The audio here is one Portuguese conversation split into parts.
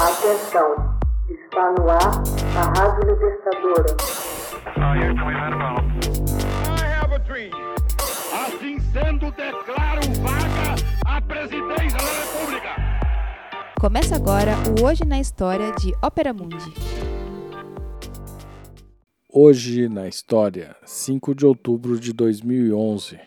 Atenção, está no ar a Rádio Libertadora. Assim sendo, declaro vaga a presidência da República. Começa agora o Hoje na História de Ópera Mundi. Hoje na História, 5 de outubro de 2011,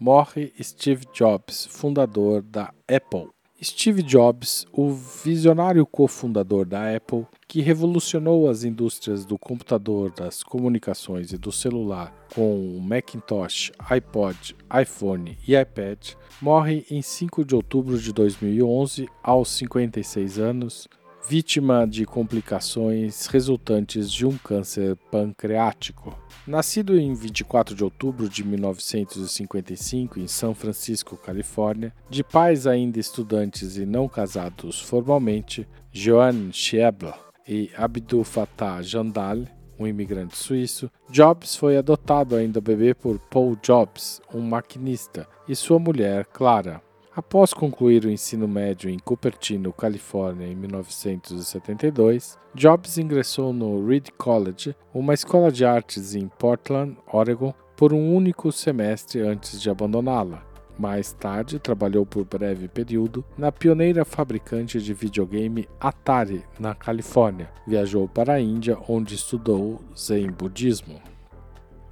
morre Steve Jobs, fundador da Apple. Steve Jobs, o visionário cofundador da Apple, que revolucionou as indústrias do computador, das comunicações e do celular com Macintosh, iPod, iPhone e iPad, morre em 5 de outubro de 2011, aos 56 anos, vítima de complicações resultantes de um câncer pancreático. Nascido em 24 de outubro de 1955 em São Francisco, Califórnia, de pais ainda estudantes e não casados formalmente, Joan Schiebler e Abdul Fattah Jandal, um imigrante suíço, Jobs foi adotado ainda bebê por Paul Jobs, um maquinista, e sua mulher, Clara. Após concluir o ensino médio em Cupertino, Califórnia, em 1972, Jobs ingressou no Reed College, uma escola de artes em Portland, Oregon, por um único semestre antes de abandoná-la. Mais tarde, trabalhou por breve período na pioneira fabricante de videogame Atari, na Califórnia. Viajou para a Índia, onde estudou Zen Budismo.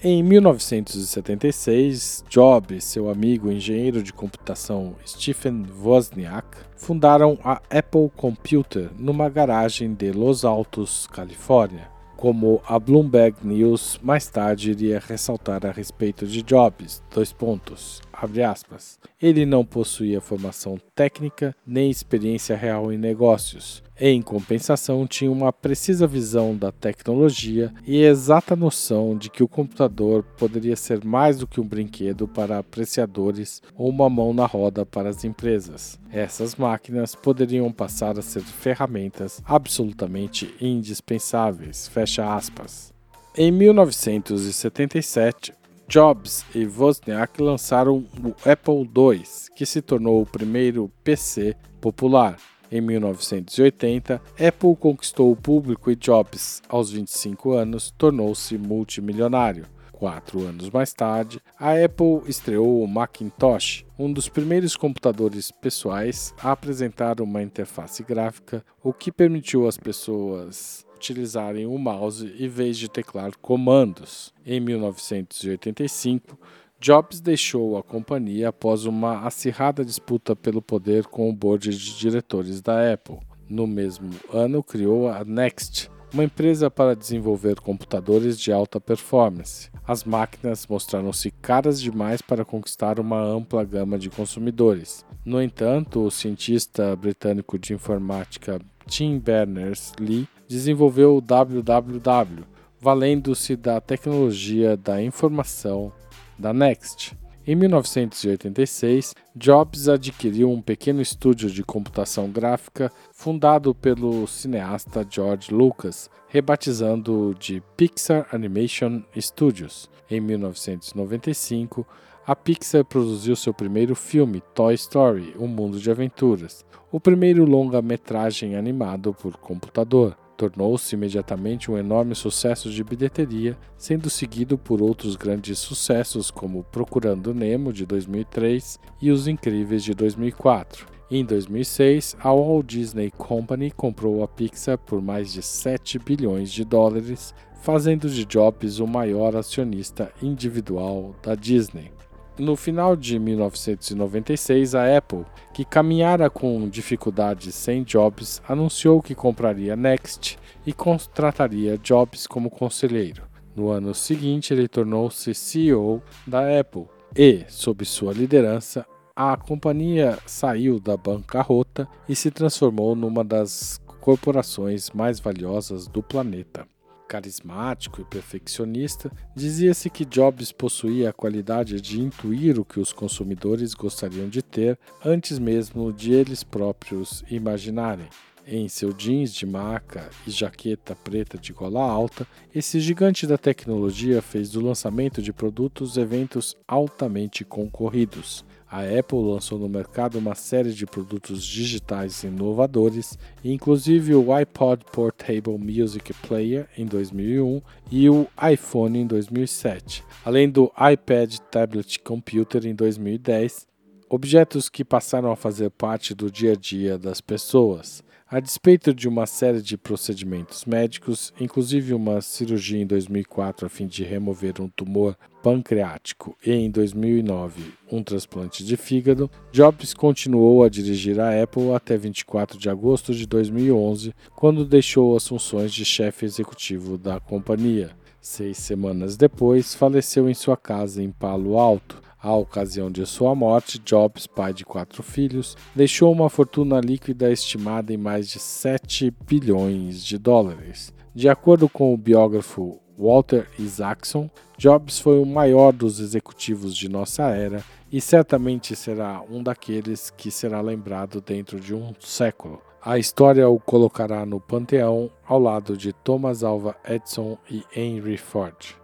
Em 1976, Jobs e seu amigo engenheiro de computação Stephen Wozniak fundaram a Apple Computer numa garagem de Los Altos, Califórnia. Como a Bloomberg News mais tarde iria ressaltar a respeito de Jobs, dois pontos, ele não possuía formação técnica nem experiência real em negócios, em compensação, tinha uma precisa visão da tecnologia e exata noção de que o computador poderia ser mais do que um brinquedo para apreciadores ou uma mão na roda para as empresas. Essas máquinas poderiam passar a ser ferramentas absolutamente indispensáveis. Fecha aspas. Em 1977, Jobs e Wozniak lançaram o Apple II, que se tornou o primeiro PC popular. Em 1980, Apple conquistou o público e Jobs, aos 25 anos, tornou-se multimilionário. Quatro anos mais tarde, a Apple estreou o Macintosh, um dos primeiros computadores pessoais a apresentar uma interface gráfica, o que permitiu às pessoas utilizarem o mouse em vez de teclar comandos. Em 1985, Jobs deixou a companhia após uma acirrada disputa pelo poder com o board de diretores da Apple. No mesmo ano, criou a Next, uma empresa para desenvolver computadores de alta performance. As máquinas mostraram-se caras demais para conquistar uma ampla gama de consumidores. No entanto, o cientista britânico de informática Tim Berners-Lee desenvolveu o WWW, valendo-se da tecnologia da informação da Next. Em 1986, Jobs adquiriu um pequeno estúdio de computação gráfica fundado pelo cineasta George Lucas, rebatizando-o de Pixar Animation Studios. Em 1995, a Pixar produziu seu primeiro filme, Toy Story: Um Mundo de Aventuras, o primeiro longa-metragem animado por computador tornou-se imediatamente um enorme sucesso de bilheteria, sendo seguido por outros grandes sucessos como Procurando Nemo de 2003 e Os Incríveis de 2004. Em 2006, a Walt Disney Company comprou a Pixar por mais de 7 bilhões de dólares, fazendo de Jobs o maior acionista individual da Disney. No final de 1996, a Apple, que caminhara com dificuldades sem Jobs, anunciou que compraria Next e contrataria Jobs como conselheiro. No ano seguinte, ele tornou-se CEO da Apple e, sob sua liderança, a companhia saiu da bancarrota e se transformou numa das corporações mais valiosas do planeta carismático e perfeccionista, dizia-se que Jobs possuía a qualidade de intuir o que os consumidores gostariam de ter antes mesmo de eles próprios imaginarem. Em seu jeans de maca e jaqueta preta de gola alta, esse gigante da tecnologia fez do lançamento de produtos eventos altamente concorridos. A Apple lançou no mercado uma série de produtos digitais inovadores, inclusive o iPod Portable Music Player em 2001 e o iPhone em 2007, além do iPad Tablet Computer em 2010, objetos que passaram a fazer parte do dia a dia das pessoas. A despeito de uma série de procedimentos médicos, inclusive uma cirurgia em 2004 a fim de remover um tumor pancreático e em 2009 um transplante de fígado, Jobs continuou a dirigir a Apple até 24 de agosto de 2011, quando deixou as funções de chefe executivo da companhia. Seis semanas depois, faleceu em sua casa em Palo Alto, à ocasião de sua morte, Jobs, pai de quatro filhos, deixou uma fortuna líquida estimada em mais de 7 bilhões de dólares. De acordo com o biógrafo Walter Isaacson, Jobs foi o maior dos executivos de nossa era e certamente será um daqueles que será lembrado dentro de um século. A história o colocará no panteão ao lado de Thomas Alva Edison e Henry Ford.